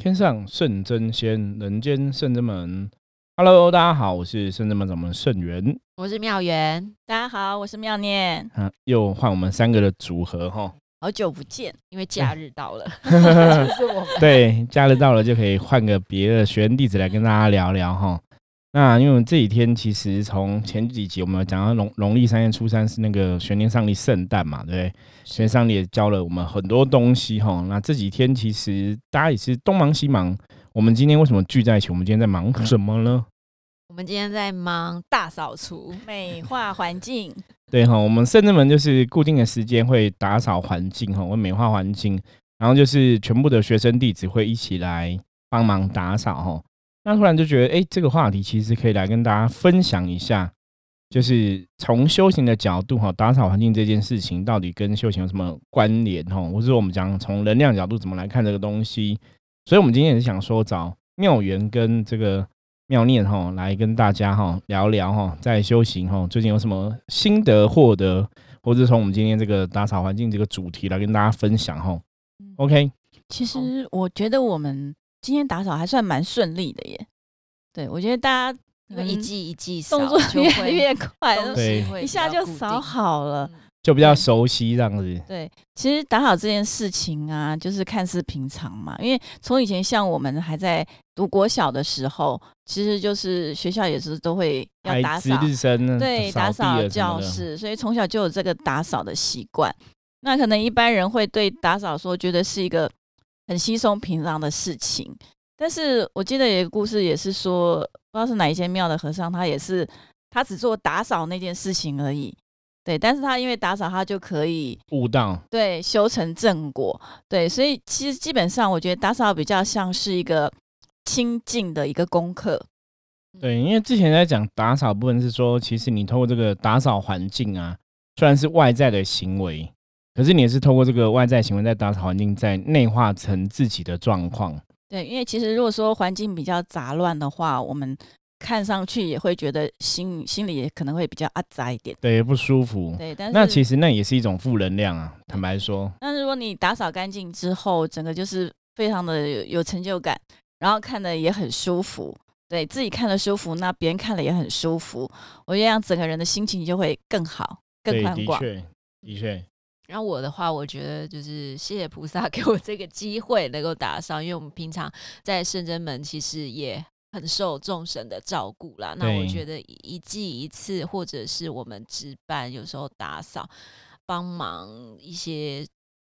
天上圣真仙，人间圣真门。Hello，大家好，我是圣真门掌门圣元。我是妙元，大家好，我是妙念。啊，又换我们三个的组合哈。好久不见，因为假日到了，就是我们。对，假日到了就可以换个别的学员弟子来跟大家聊聊哈。那因为我们这几天其实从前几集我们有讲到农农历三月初三是那个玄天上帝圣诞嘛，对不对？玄天上帝也教了我们很多东西哈。那这几天其实大家也是东忙西忙。我们今天为什么聚在一起？我们今天在忙什么呢？我们今天在忙大扫除、美化环境。对哈，我们圣人们就是固定的时间会打扫环境哈，会美化环境，然后就是全部的学生弟子会一起来帮忙打扫哈。那突然就觉得，哎，这个话题其实可以来跟大家分享一下，就是从修行的角度哈，打扫环境这件事情到底跟修行有什么关联哈？或者我们讲从能量角度怎么来看这个东西？所以，我们今天也是想说找妙缘跟这个妙念哈，来跟大家哈聊聊哈，在修行哈最近有什么心得获得，或者从我们今天这个打扫环境这个主题来跟大家分享哈。OK，其实我觉得我们。今天打扫还算蛮顺利的耶，对我觉得大家一季一季动作越来越快，对，一下就扫好了，就比较熟悉这样子。对，其实打扫这件事情啊，就是看似平常嘛，因为从以前像我们还在读国小的时候，其实就是学校也是都会要打扫，对，打扫教室，所以从小就有这个打扫的习惯。那可能一般人会对打扫说，觉得是一个。很稀松平常的事情，但是我记得有一个故事，也是说不知道是哪一间庙的和尚，他也是他只做打扫那件事情而已，对，但是他因为打扫，他就可以悟道，对，修成正果，对，所以其实基本上我觉得打扫比较像是一个清净的一个功课，对，因为之前在讲打扫部分是说，其实你通过这个打扫环境啊，虽然是外在的行为。可是你也是透过这个外在行为，在打扫环境，在内化成自己的状况。对，因为其实如果说环境比较杂乱的话，我们看上去也会觉得心心里也可能会比较阿杂一点，对，不舒服。对，但是那其实那也是一种负能量啊，坦白说。那如果你打扫干净之后，整个就是非常的有成就感，然后看的也很舒服，对自己看的舒服，那别人看了也很舒服，我觉得这样整个人的心情就会更好、更宽广。的确，的确。然后我的话，我觉得就是谢谢菩萨 给我这个机会能够打扫，因为我们平常在圣真门其实也很受众神的照顾啦。那我觉得一季一次，或者是我们值班，有时候打扫帮忙一些。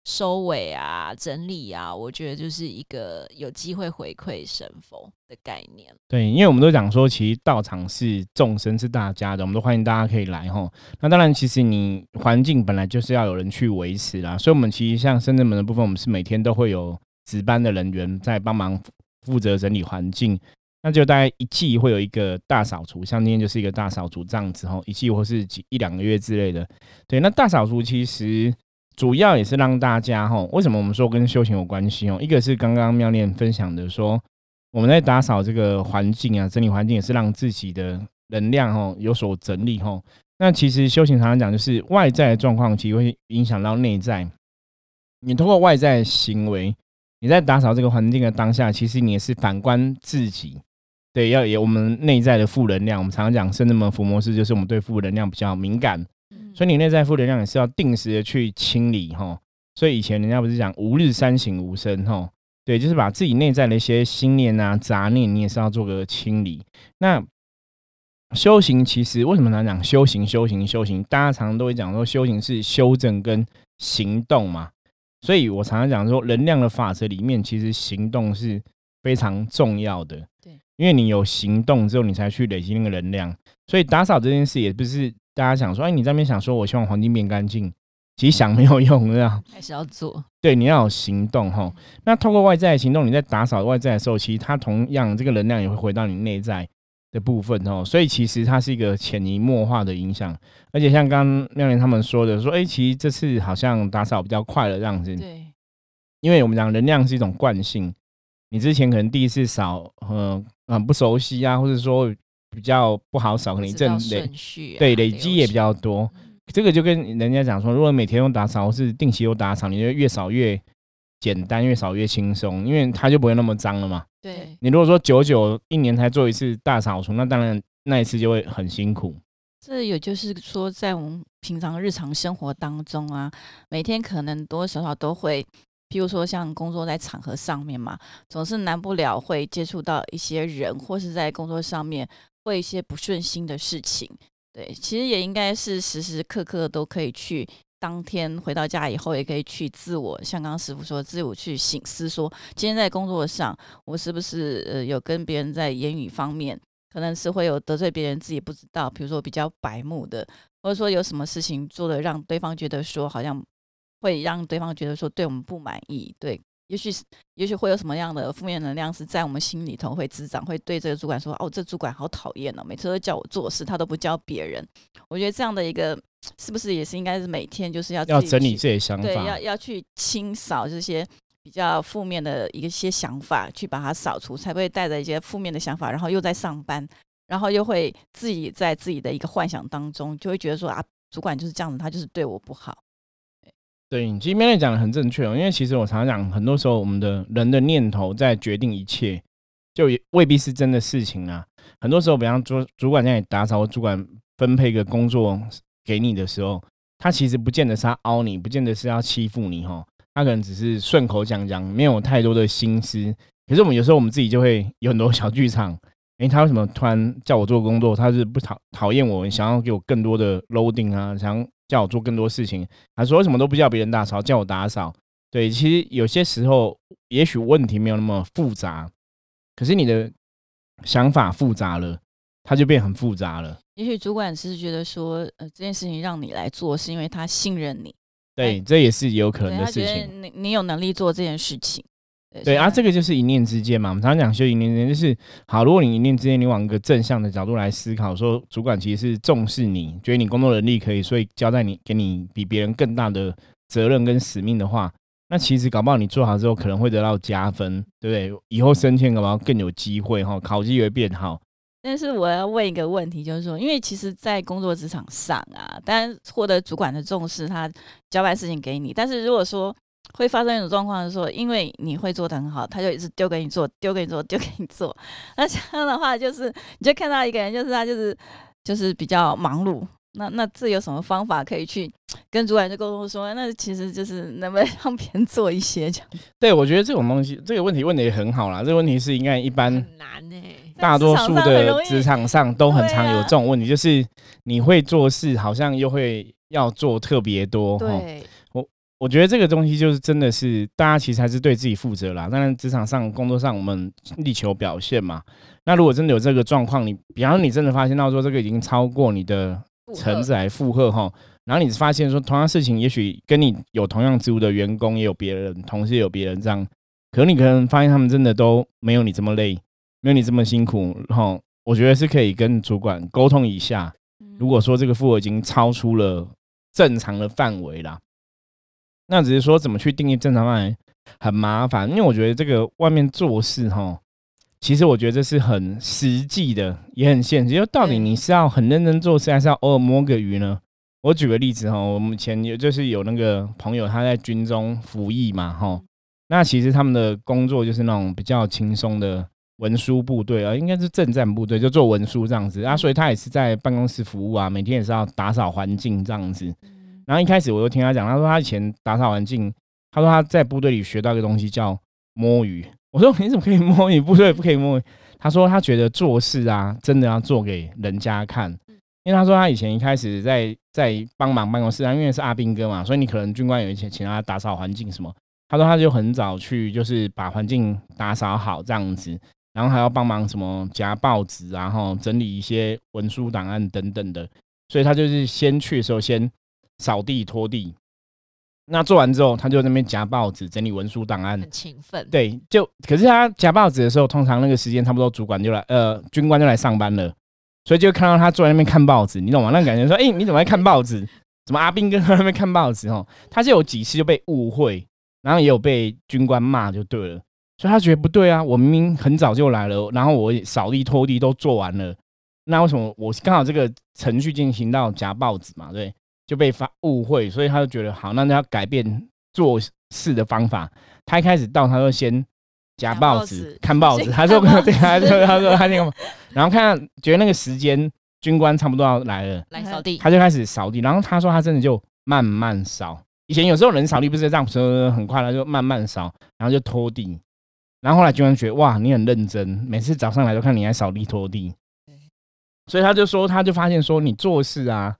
收尾啊，整理啊，我觉得就是一个有机会回馈神佛的概念。对，因为我们都讲说，其实道场是众生是大家的，我们都欢迎大家可以来哈。那当然，其实你环境本来就是要有人去维持啦，所以我们其实像深圳门的部分，我们是每天都会有值班的人员在帮忙负责整理环境。那就大概一季会有一个大扫除，像今天就是一个大扫除这样子哈，一季或是几一两个月之类的。对，那大扫除其实。主要也是让大家哈，为什么我们说跟修行有关系哦？一个是刚刚妙念分享的，说我们在打扫这个环境啊，整理环境也是让自己的能量哈有所整理哈。那其实修行常常讲，就是外在的状况其实会影响到内在。你通过外在行为，你在打扫这个环境的当下，其实你也是反观自己，对，要有我们内在的负能量。我们常常讲，圣人们福模式就是我们对负能量比较敏感。所以你内在负能量也是要定时的去清理哈。所以以前人家不是讲吾日三省吾身哈，对，就是把自己内在的一些心念啊、杂念，你也是要做个清理。那修行其实为什么常讲修行、修行、修行？大家常常都会讲说修行是修正跟行动嘛。所以我常常讲说，能量的法则里面，其实行动是非常重要的。对，因为你有行动之后，你才去累积那个能量。所以打扫这件事也不是。大家想说，哎，你在那边想说，我希望环境变干净，其实想没有用，这样还是要做。对，你要有行动哈。那透过外在的行动，你在打扫外在的时候，其实它同样这个能量也会回到你内在的部分哦。所以其实它是一个潜移默化的影响。而且像刚刚妙莲他们说的，说，哎，其实这次好像打扫比较快了这样子。对，因为我们讲能量是一种惯性，你之前可能第一次扫，嗯嗯不熟悉啊，或者说。比较不好扫，可能正累，对累积也比较多。这个就跟人家讲说，如果每天用打扫或是定期用打扫，你就越扫越简单，越扫越轻松，因为它就不会那么脏了嘛。对你如果说久久一年才做一次大扫除，那当然那一次就会很辛苦。这也就是说，在我们平常日常生活当中啊，每天可能多多少少都会，譬如说像工作在场合上面嘛，总是难不了会接触到一些人，或是在工作上面会一些不顺心的事情。对，其实也应该是时时刻刻都可以去，当天回到家以后也可以去自我，像刚刚师傅说，自我去醒思，说今天在工作上我是不是呃有跟别人在言语方面。可能是会有得罪别人自己不知道，比如说比较白目的，或者说有什么事情做的让对方觉得说好像会让对方觉得说对我们不满意，对，也许是也许会有什么样的负面能量是在我们心里头会滋长，会对这个主管说哦，这主管好讨厌哦，每次都叫我做事，他都不教别人。我觉得这样的一个是不是也是应该是每天就是要要整理这些想法，对，要要去清扫这些。比较负面的一些想法，去把它扫除，才不会带着一些负面的想法，然后又在上班，然后又会自己在自己的一个幻想当中，就会觉得说啊，主管就是这样子，他就是对我不好。对，你今天讲的很正确哦，因为其实我常常讲，很多时候我们的人的念头在决定一切，就未必是真的事情啊。很多时候，比方说主管在打扫，主管分配一个工作给你的时候，他其实不见得是要凹你，不见得是要欺负你哈。他可能只是顺口讲讲，没有太多的心思。可是我们有时候我们自己就会有很多小剧场。诶，他为什么突然叫我做工作？他是不讨讨厌我，想要给我更多的 loading 啊，想叫我做更多事情。还说为什么都不叫别人打扫，叫我打扫？对，其实有些时候也许问题没有那么复杂，可是你的想法复杂了，它就变很复杂了。也许主管是觉得说，呃，这件事情让你来做，是因为他信任你。对，这也是有可能的事情。你你有能力做这件事情，对啊，这个就是一念之间嘛。我们常常讲修一念之间，就是好。如果你一念之间，你往一个正向的角度来思考，说主管其实是重视你，觉得你工作能力可以，所以交代你给你比别人更大的责任跟使命的话，那其实搞不好你做好之后，可能会得到加分，对不对？以后升迁搞不好更有机会哈，考绩会变好。但是我要问一个问题，就是说，因为其实，在工作职场上啊，当然获得主管的重视，他交办事情给你。但是如果说会发生一种状况，是说，因为你会做的很好，他就一直丢给你做，丢给你做，丢给你做。那这样的话，就是你就看到一个人，就是他就是就是比较忙碌。那那这有什么方法可以去跟主管去沟通说，那其实就是能不能让别人做一些这样？对，我觉得这种东西，这个问题问的也很好啦。这个问题是应该一般很难呢，大多数的职场上都很常有这种问题，就是你会做事，好像又会要做特别多。对，我我觉得这个东西就是真的是大家其实还是对自己负责啦。当然，职场上工作上我们力求表现嘛。那如果真的有这个状况，你比方说你真的发现到说这个已经超过你的。承载负荷哈，然后你发现说同样事情，也许跟你有同样职务的员工也有别人，同事也有别人这样，可能你可能发现他们真的都没有你这么累，没有你这么辛苦哈。我觉得是可以跟主管沟通一下，如果说这个负荷已经超出了正常的范围啦，那只是说怎么去定义正常范围很麻烦，因为我觉得这个外面做事哈。其实我觉得这是很实际的，也很现实。就到底你是要很认真做事，还是要偶尔摸个鱼呢？我举个例子哈，我们前有就是有那个朋友他在军中服役嘛哈，那其实他们的工作就是那种比较轻松的文书部队啊，应该是政战部队，就做文书这样子啊，所以他也是在办公室服务啊，每天也是要打扫环境这样子。然后一开始我就听他讲，他说他以前打扫环境，他说他在部队里学到一个东西叫摸鱼。我说你怎么可以摸鱼部队不可以摸鱼？他说他觉得做事啊，真的要做给人家看。因为他说他以前一开始在在帮忙办公室啊，因为是阿兵哥嘛，所以你可能军官有一些请他打扫环境什么。他说他就很早去，就是把环境打扫好这样子，然后还要帮忙什么夹报纸，然后整理一些文书档案等等的。所以他就是先去的时候先扫地拖地。那做完之后，他就那边夹报纸、整理文书档案，很勤奋。对，就可是他夹报纸的时候，通常那个时间差不多，主管就来，呃，军官就来上班了，所以就看到他坐在那边看报纸，你懂吗？那感觉说，哎，你怎么在看报纸？怎么阿兵跟他那边看报纸？哦，他就有几次就被误会，然后也有被军官骂，就对了。所以他觉得不对啊，我明明很早就来了，然后我扫地拖地都做完了，那为什么我刚好这个程序进行到夹报纸嘛？对。就被发误会，所以他就觉得好，那要改变做事的方法。他一开始到，他就先夹报纸看报纸，他说对，他说他说他那个，然后看觉得那个时间军官差不多要来了，来扫地，他就开始扫地。然后他说他真的就慢慢扫，以前有时候人扫地不是这样，说很快，他就慢慢扫，然后就拖地。然后后来军官觉得哇，你很认真，每次早上来都看你在扫地拖地。所以他就说，他就发现说，你做事啊，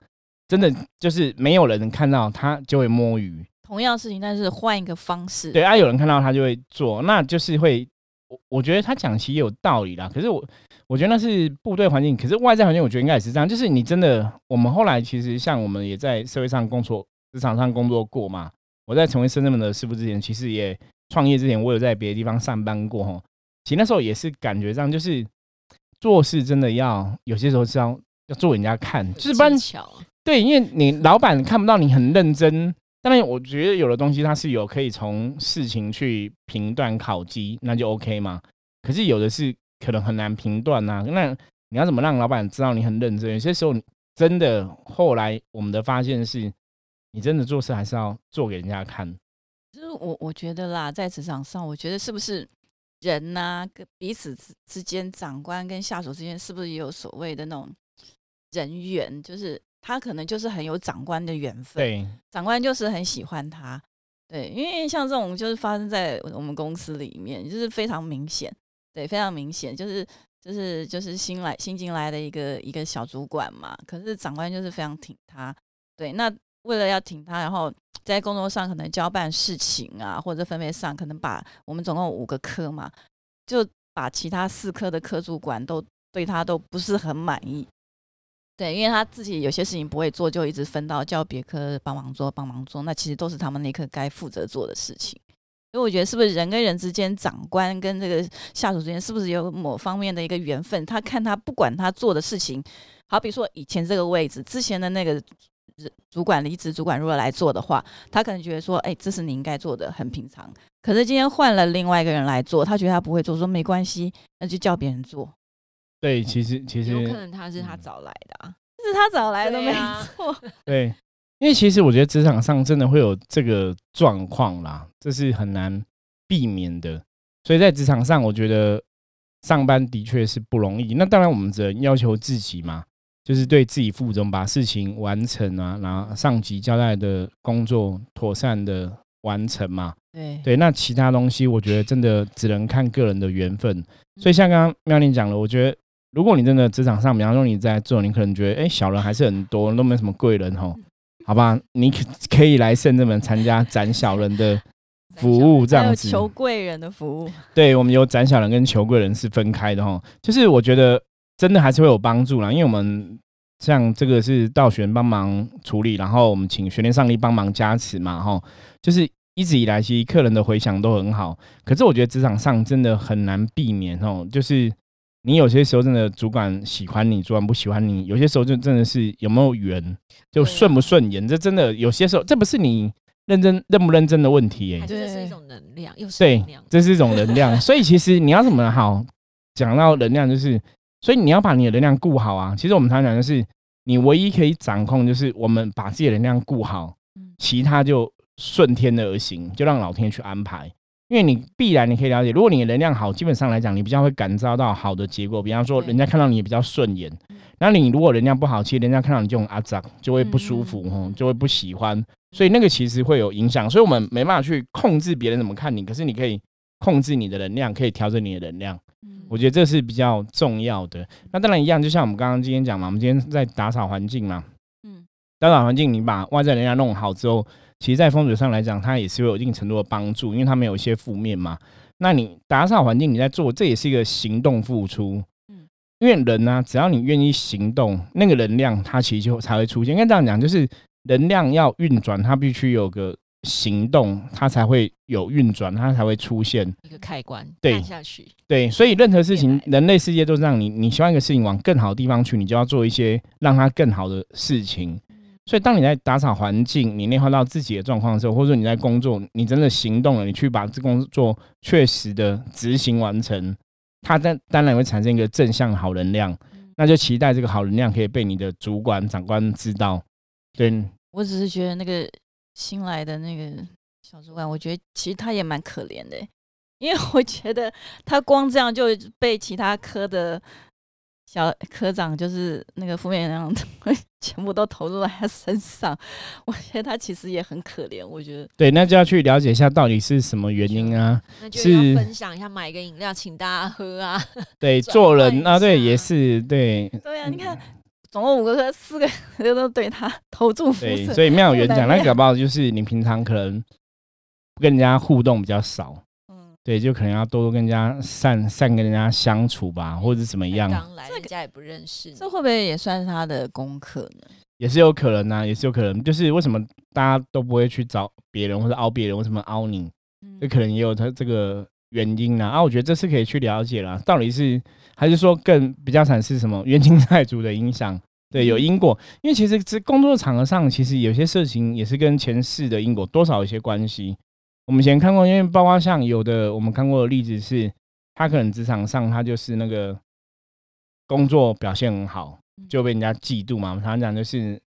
真的就是没有人看到他就会摸鱼。同样事情，但是换一个方式。对啊，有人看到他就会做，那就是会。我我觉得他讲其实有道理啦。可是我我觉得那是部队环境，可是外在环境，我觉得应该也是这样。就是你真的，我们后来其实像我们也在社会上工作、职场上工作过嘛。我在成为深圳门的师傅之前，其实也创业之前，我有在别的地方上班过哈。其实那时候也是感觉上就是。做事真的要有些时候是要要做人家看，就是不然对，因为你老板看不到你很认真。当然，我觉得有的东西它是有可以从事情去评断考绩，那就 OK 嘛。可是有的是可能很难评断呐。那你要怎么让老板知道你很认真？有些时候真的后来我们的发现是，你真的做事还是要做给人家看。就是我我觉得啦，在职场上，我觉得是不是？人呐，跟彼此之之间，长官跟下属之间，是不是也有所谓的那种人缘？就是他可能就是很有长官的缘分，对，长官就是很喜欢他，对，因为像这种就是发生在我们公司里面，就是非常明显，对，非常明显，就是就是就是新来新进来的一个一个小主管嘛，可是长官就是非常挺他，对，那。为了要挺他，然后在工作上可能交办事情啊，或者分配上可能把我们总共五个科嘛，就把其他四科的科主管都对他都不是很满意。对，因为他自己有些事情不会做，就一直分到叫别科帮忙做，帮忙做。那其实都是他们那科该负责做的事情。所以我觉得是不是人跟人之间，长官跟这个下属之间，是不是有某方面的一个缘分？他看他不管他做的事情，好比说以前这个位置，之前的那个。主管离职，主管如果来做的话，他可能觉得说，哎，这是你应该做的，很平常。可是今天换了另外一个人来做，他觉得他不会做，说没关系，那就叫别人做。对，其实其实有可能他是他找来的，啊，是他找来的，没错。对，因为其实我觉得职场上真的会有这个状况啦，这是很难避免的。所以在职场上，我觉得上班的确是不容易。那当然，我们只能要求自己嘛。就是对自己负责，把事情完成啊，然后上级交代的工作妥善的完成嘛。对对，那其他东西我觉得真的只能看个人的缘分。所以像刚刚妙玲讲了，我觉得如果你真的职场上，比方说你在做，你可能觉得哎，小人还是很多，都没什么贵人吼，好吧，你可可以来圣正门参加斩小人的服务，这样子。求贵人的服务。对，我们有斩小人跟求贵人是分开的哈，就是我觉得。真的还是会有帮助啦，因为我们像这个是道玄帮忙处理，然后我们请玄天上帝帮忙加持嘛，哈，就是一直以来其实客人的回响都很好。可是我觉得职场上真的很难避免哦，就是你有些时候真的主管喜欢你，主管不喜欢你，有些时候就真的是有没有缘，就顺不顺眼，这真的有些时候这不是你认真认不认真的问题，哎，这是一种能量，又是对，这是一种能量。所以其实你要怎么好讲到能量，就是。所以你要把你的能量顾好啊！其实我们常讲就是，你唯一可以掌控就是我们把自己的能量顾好，其他就顺天而行，就让老天去安排。因为你必然你可以了解，如果你的能量好，基本上来讲，你比较会感召到好的结果。比方说，人家看到你比较顺眼，那你如果能量不好，其实人家看到你就很阿脏，就会不舒服，吼，就会不喜欢。所以那个其实会有影响。所以我们没办法去控制别人怎么看你，可是你可以控制你的能量，可以调整你的能量。我觉得这是比较重要的。那当然一样，就像我们刚刚今天讲嘛，我们今天在打扫环境嘛，嗯，打扫环境，你把外在能量弄好之后，其实，在风水上来讲，它也是有一定程度的帮助，因为它没有一些负面嘛。那你打扫环境，你在做，这也是一个行动付出，嗯，因为人呢，只要你愿意行动，那个能量它其实就才会出现。应该这样讲，就是能量要运转，它必须有个。行动，它才会有运转，它才会出现一个开关，对下去，对，所以任何事情，人类世界都是让你，你希望一个事情往更好的地方去，你就要做一些让它更好的事情。所以，当你在打扫环境，你内化到自己的状况的时候，或者说你在工作，你真的行动了，你去把这工作确实的执行完成，它当当然会产生一个正向好能量，那就期待这个好能量可以被你的主管长官知道。对，我只是觉得那个。新来的那个小主管，我觉得其实他也蛮可怜的，因为我觉得他光这样就被其他科的小科长，就是那个负面能量，全部都投入在他身上。我觉得他其实也很可怜。我觉得对，那就要去了解一下到底是什么原因啊？那就要分享一下，买一个饮料请大家喝啊。对，做人啊，对，也是对。对啊，你看。总共五个科，四个人都对他投注辐射，所以妙元讲那搞不好就是你平常可能跟人家互动比较少，嗯，对，就可能要多多跟人家善善跟人家相处吧，或者怎么样。刚来人家也不认识，这会不会也算是他的功课呢？也是有可能呐，也是有可能。就是为什么大家都不会去找别人或者凹别人，为什么凹你？这可能也有他这个原因呢。啊，我觉得这是可以去了解啦，到底是。还是说更比较惨是什么冤亲债主的影响？对，有因果。因为其实这工作场合上，其实有些事情也是跟前世的因果多少有些关系。我们以前看过，因为包括像有的我们看过的例子是，他可能职场上他就是那个工作表现很好，就被人家嫉妒嘛。常常讲就是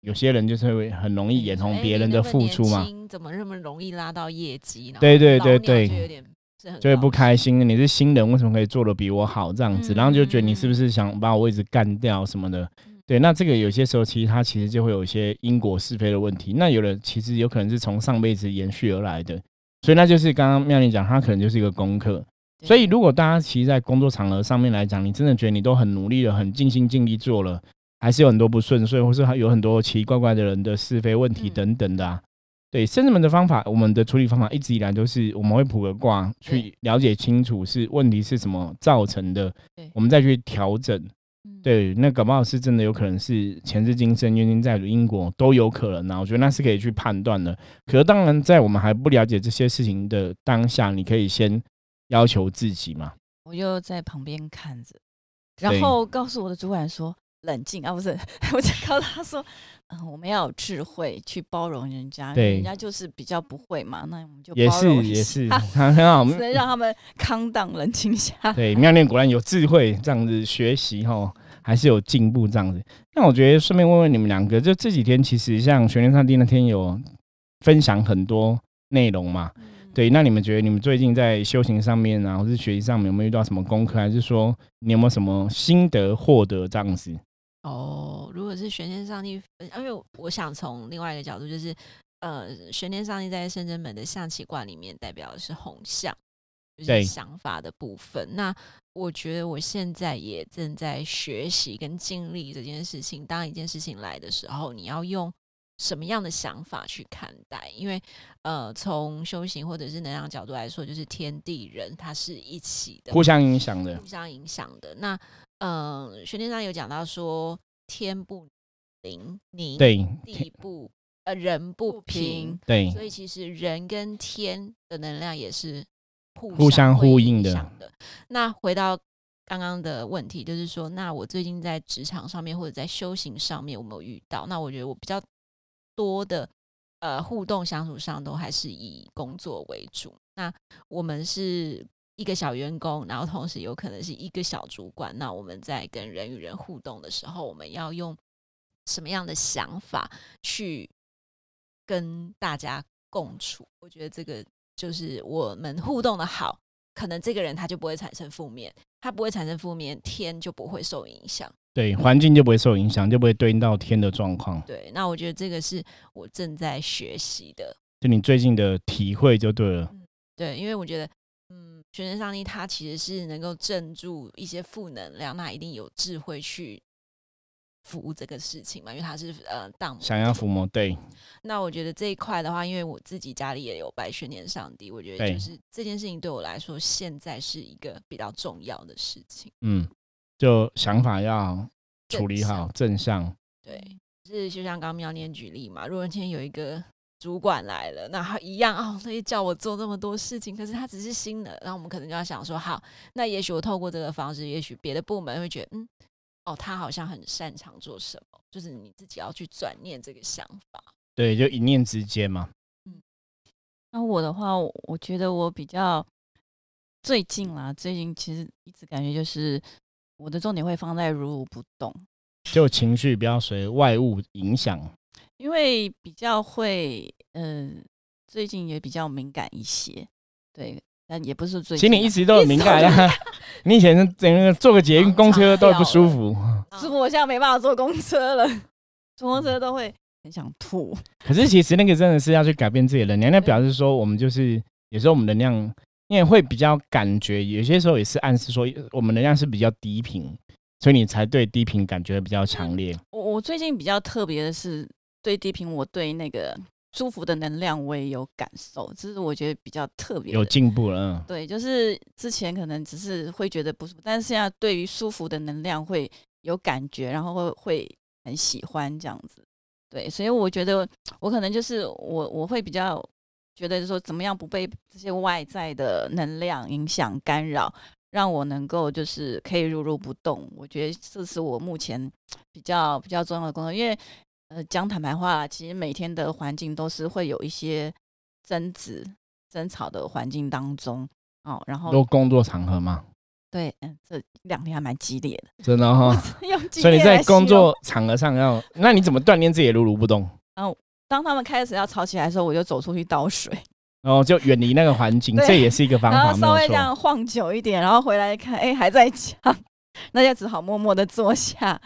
有些人就是会很容易眼红别人的付出嘛。怎么那么容易拉到业绩？对对对对。就会不开心，你是新人，为什么可以做的比我好这样子？然后就觉得你是不是想把我位置干掉什么的？对，那这个有些时候其实它其实就会有一些因果是非的问题。那有的其实有可能是从上辈子延续而来的，所以那就是刚刚妙玲讲，它可能就是一个功课。所以如果大家其实，在工作场合上面来讲，你真的觉得你都很努力了，很尽心尽力做了，还是有很多不顺遂，或是还有很多奇奇怪怪的人的是非问题等等的。对，生子们的方法，我们的处理方法一直以来都是，我们会卜个卦，去了解清楚是问题是什么造成的，我们再去调整。对，那搞不好是真的有可能是前世今生冤亲债主因果都有可能啊，我觉得那是可以去判断的。可是当然，在我们还不了解这些事情的当下，你可以先要求自己嘛。我就在旁边看着，然后告诉我的主管说。冷静啊，不是，我就告诉他说，嗯，我们要有智慧去包容人家，对，人家就是比较不会嘛，那我们就也是也是很好，只能让他们康荡冷静下。对，妙念果然有智慧，这样子学习哈，还是有进步这样子。那我觉得顺便问问你们两个，就这几天其实像玄天上帝那天有分享很多内容嘛？对，那你们觉得你们最近在修行上面啊，或是学习上面有没有遇到什么功课，还是说你有没有什么心得获得这样子？哦，如果是玄天上帝，因为我想从另外一个角度，就是呃，玄天上帝在圣真门的象棋卦里面代表的是红象，就是想法的部分。那我觉得我现在也正在学习跟经历这件事情。当一件事情来的时候，你要用什么样的想法去看待？因为呃，从修行或者是能量角度来说，就是天地人它是一起的，互相影响的，互相影响的。那嗯，玄天上有讲到说，天不灵宁，对，地不呃人不平，对，所以其实人跟天的能量也是互相呼应的。那回到刚刚的问题，就是说，那我最近在职场上面或者在修行上面，有没有遇到？那我觉得我比较多的呃互动相处上，都还是以工作为主。那我们是。一个小员工，然后同时有可能是一个小主管。那我们在跟人与人互动的时候，我们要用什么样的想法去跟大家共处？我觉得这个就是我们互动的好，可能这个人他就不会产生负面，他不会产生负面，天就不会受影响。对，环境就不会受影响，就不会对应到天的状况。对，那我觉得这个是我正在学习的，就你最近的体会就对了。对，因为我觉得。玄天上帝他其实是能够镇住一些负能量，那一定有智慧去扶这个事情嘛？因为他是呃当想要抚摸对。那我觉得这一块的话，因为我自己家里也有拜玄念上帝，我觉得就是这件事情对我来说，现在是一个比较重要的事情。嗯，就想法要处理好，正向。对，是就像刚刚妙念举例嘛，如果今天有一个。主管来了，那他一样哦，他也叫我做那么多事情，可是他只是新的，然后我们可能就要想说，好，那也许我透过这个方式，也许别的部门会觉得，嗯，哦，他好像很擅长做什么，就是你自己要去转念这个想法。对，就一念之间嘛。嗯，那我的话，我觉得我比较最近啦，最近其实一直感觉就是我的重点会放在如如不动，就情绪不要随外物影响。因为比较会，嗯，最近也比较敏感一些，对，但也不是最。其实你一直都很敏感啊，你以前整个坐个捷运、公车都不舒服，是我现在没办法坐公车了，坐公车都会很想吐。可是其实那个真的是要去改变自己的能量，那表示说我们就是有时候我们能量，因为会比较感觉，有些时候也是暗示说我们能量是比较低频。所以你才对低频感觉比较强烈。我我最近比较特别的是对低频，我对那个舒服的能量我也有感受，这是我觉得比较特别。有进步了。对，就是之前可能只是会觉得不舒服，但是现在对于舒服的能量会有感觉，然后会会很喜欢这样子。对，所以我觉得我可能就是我我会比较觉得说怎么样不被这些外在的能量影响干扰。让我能够就是可以如如不动，我觉得这是我目前比较比较重要的工作。因为呃，讲坦白话，其实每天的环境都是会有一些争执、争吵的环境当中哦。然后都工作场合吗？对，嗯，这两天还蛮激烈的，真的哈。所以你在工作场合上要，那你怎么锻炼自己如如不动？然后当他们开始要吵起来的时候，我就走出去倒水。然后就远离那个环境，这也是一个方法。然后稍微这样晃久一点，然后回来看，哎，还在讲，那就只好默默的坐下。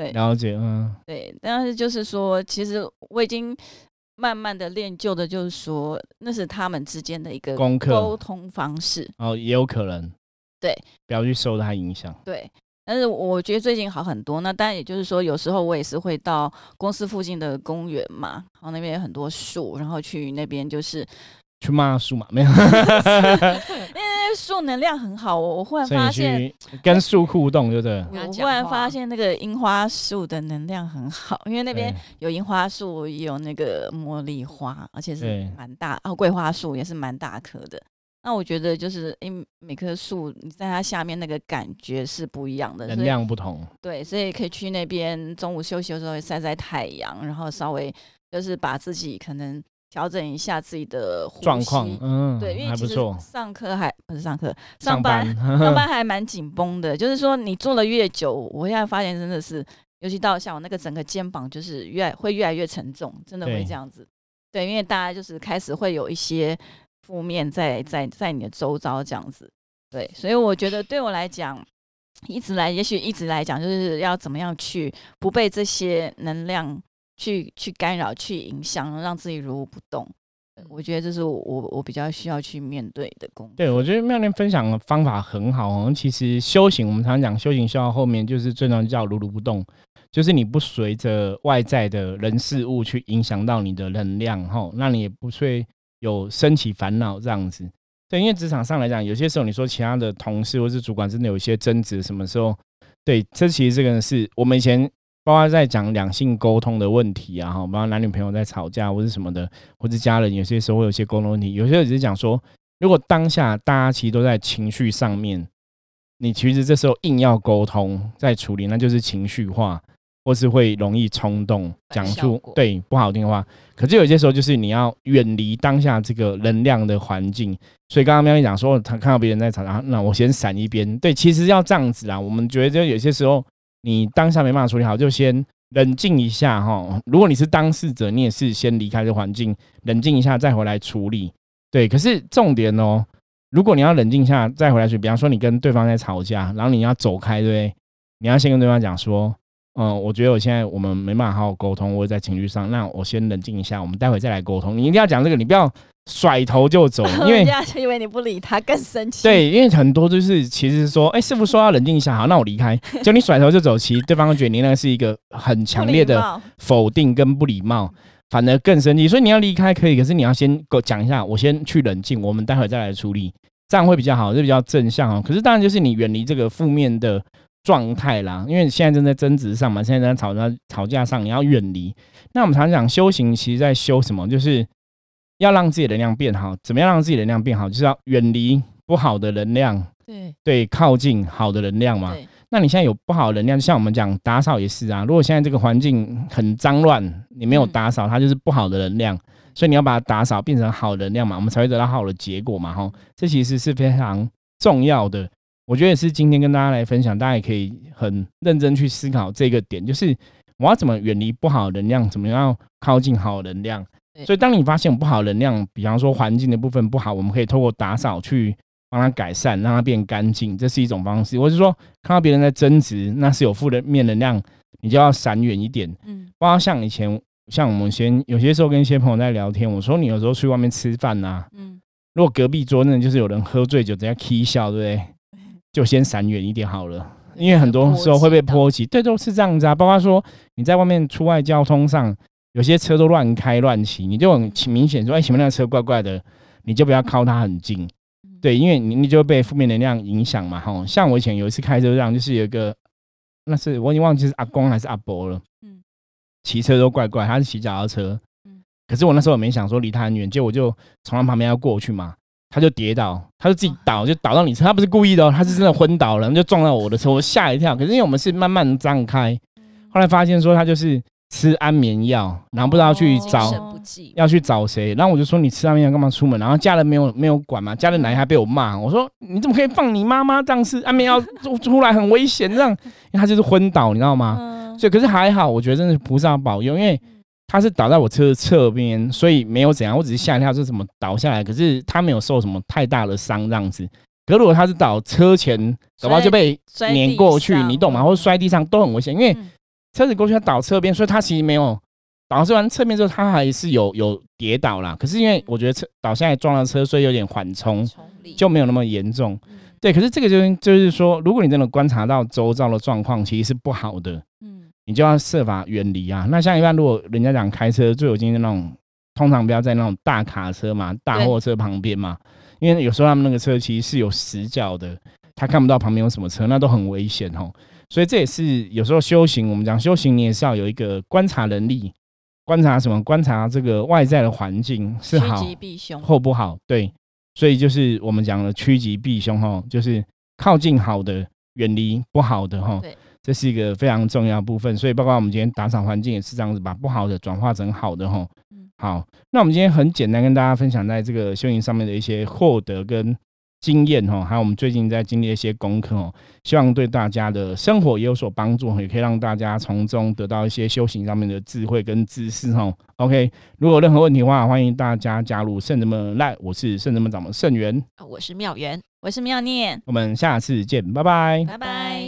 对，了解，嗯，对。但是就是说，其实我已经慢慢的练就的，就是说，那是他们之间的一个功课沟通方式。哦，也有可能，对，不要去受他影响。对，但是我觉得最近好很多。那当然，也就是说，有时候我也是会到公司附近的公园嘛，然后那边有很多树，然后去那边就是。去骂树嘛？没有，因为树能量很好。我我忽然发现跟树互动，对不对？我忽然发现那个樱花树的能量很好，因为那边有樱花树，也有那个茉莉花，而且是蛮大。哦，桂花树也是蛮大棵的。那我觉得就是，因每棵树你在它下面那个感觉是不一样的，能量不同。对，所以可以去那边中午休息的时候晒晒太阳，然后稍微就是把自己可能。调整一下自己的状况，嗯，对，因为其实上课还不是上课，上班 上班还蛮紧绷的。就是说，你做的越久，我现在发现真的是，尤其到下午那个整个肩膀，就是越会越来越沉重，真的会这样子。对，因为大家就是开始会有一些负面在在在你的周遭这样子。对，所以我觉得对我来讲，一直来，也许一直来讲，就是要怎么样去不被这些能量。去去干扰、去影响，让自己如如不动。我觉得这是我我我比较需要去面对的工作。对，我觉得妙莲分享的方法很好哦。其实修行，我们常常讲修行，修到后面就是最重要叫如如不动，就是你不随着外在的人事物去影响到你的能量，哈，那你也不会有升起烦恼这样子。对，因为职场上来讲，有些时候你说其他的同事或是主管真的有一些争执，什么时候？对，这其实这个是我们以前。包括在讲两性沟通的问题啊，哈，包括男女朋友在吵架或者什么的，或者家人有些时候会有些沟通问题，有些只是讲说，如果当下大家其实都在情绪上面，你其实这时候硬要沟通在处理，那就是情绪化，或是会容易冲动讲出对不好听的话。可是有些时候就是你要远离当下这个能量的环境，所以刚刚喵咪讲说，他看到别人在吵架，那我先闪一边。对，其实要这样子啊，我们觉得就有些时候。你当下没办法处理好，就先冷静一下哈。如果你是当事者，你也是先离开这环境，冷静一下再回来处理。对，可是重点哦，如果你要冷静一下再回来处理，比方说你跟对方在吵架，然后你要走开，对不对？你要先跟对方讲说。嗯，我觉得我现在我们没办法好好沟通，我在情绪上，那我先冷静一下，我们待会再来沟通。你一定要讲这个，你不要甩头就走，因为因为你不理他更生气。对，因为很多就是其实说，哎，师傅说要冷静一下，好，那我离开。就你甩头就走，其实对方觉得你那是一个很强烈的否定跟不礼貌，反而更生气。所以你要离开可以，可是你要先我讲一下，我先去冷静，我们待会再来处理，这样会比较好，就比较正向哦。可是当然就是你远离这个负面的。状态啦，因为现在正在争执上嘛，现在在吵架吵架上，你要远离。那我们常讲修行，其实在修什么？就是要让自己能量变好。怎么样让自己能量变好？就是要远离不好的能量，对对，靠近好的能量嘛。那你现在有不好的能量，就像我们讲打扫也是啊。如果现在这个环境很脏乱，你没有打扫，它就是不好的能量。所以你要把它打扫，变成好能量嘛，我们才会得到好的结果嘛。哈，这其实是非常重要的。我觉得也是今天跟大家来分享，大家也可以很认真去思考这个点，就是我要怎么远离不好的能量，怎么样靠近好能量。所以当你发现不好能量，比方说环境的部分不好，我们可以透过打扫去帮它改善，让它变干净，这是一种方式。或是说看到别人在争执，那是有负的面能量，你就要闪远一点。嗯，包括像以前，像我们先有些时候跟一些朋友在聊天，我说你有时候去外面吃饭呐，嗯，如果隔壁桌那就是有人喝醉酒在 k 笑，对不对？就先闪远一点好了。因为很多时候会被波及，对，都是这样子啊。包括说你在外面出外交通上，有些车都乱开乱骑，你就很明显说，哎，前面那个车怪怪的，你就不要靠它很近，对，因为你你就被负面能量影响嘛。哈，像我以前有一次开车这样，就是有一个，那是我已经忘记是阿公还是阿伯了，嗯，骑车都怪怪，他是骑脚踏车，嗯，可是我那时候也没想说离他很远，就我就从他旁边要过去嘛。他就跌倒，他就自己倒，就倒到你车，他不是故意的哦，他是真的昏倒了，就撞到我的车，我吓一跳。可是因为我们是慢慢张开，后来发现说他就是吃安眠药，然后不知道去找要去找谁，然后我就说你吃安眠药干嘛出门？然后家人没有没有管嘛，家人来还被我骂，我说你怎么可以放你妈妈这样吃安眠药出出来很危险这样，因为他就是昏倒，你知道吗？所以可是还好，我觉得真的是菩萨保佑，因为。他是倒在我车的侧边，所以没有怎样，我只是吓一跳，是怎么倒下来？可是他没有受什么太大的伤，这样子。可如果他是倒车前，搞不好就被碾过去，你懂吗？或者摔地上都很危险，因为车子过去要倒侧边，所以它其实没有倒是完侧面之后，它还是有有跌倒啦。可是因为我觉得车倒下来撞到车，所以有点缓冲，就没有那么严重。对，可是这个就就是说，如果你真的观察到周遭的状况，其实是不好的。嗯。你就要设法远离啊！那像一般，如果人家讲开车最有经验那种，通常不要在那种大卡车嘛、大货车旁边嘛，因为有时候他们那个车其实是有死角的，他看不到旁边有什么车，那都很危险哦。所以这也是有时候修行，我们讲修行，你也是要有一个观察能力，观察什么？观察这个外在的环境是好或不好。对，所以就是我们讲的趋吉避凶哈，就是靠近好的，远离不好的哈。这是一个非常重要部分，所以包括我们今天打扫环境也是这样子，把不好的转化成好的哈。好，那我们今天很简单跟大家分享在这个修行上面的一些获得跟经验哈，还有我们最近在经历一些功课哦，希望对大家的生活也有所帮助，也可以让大家从中得到一些修行上面的智慧跟知识哈。OK，如果有任何问题的话，欢迎大家加入圣人们赖，我是圣人们掌门圣元，我是妙元，我是妙念，我们下次见，拜拜，拜拜。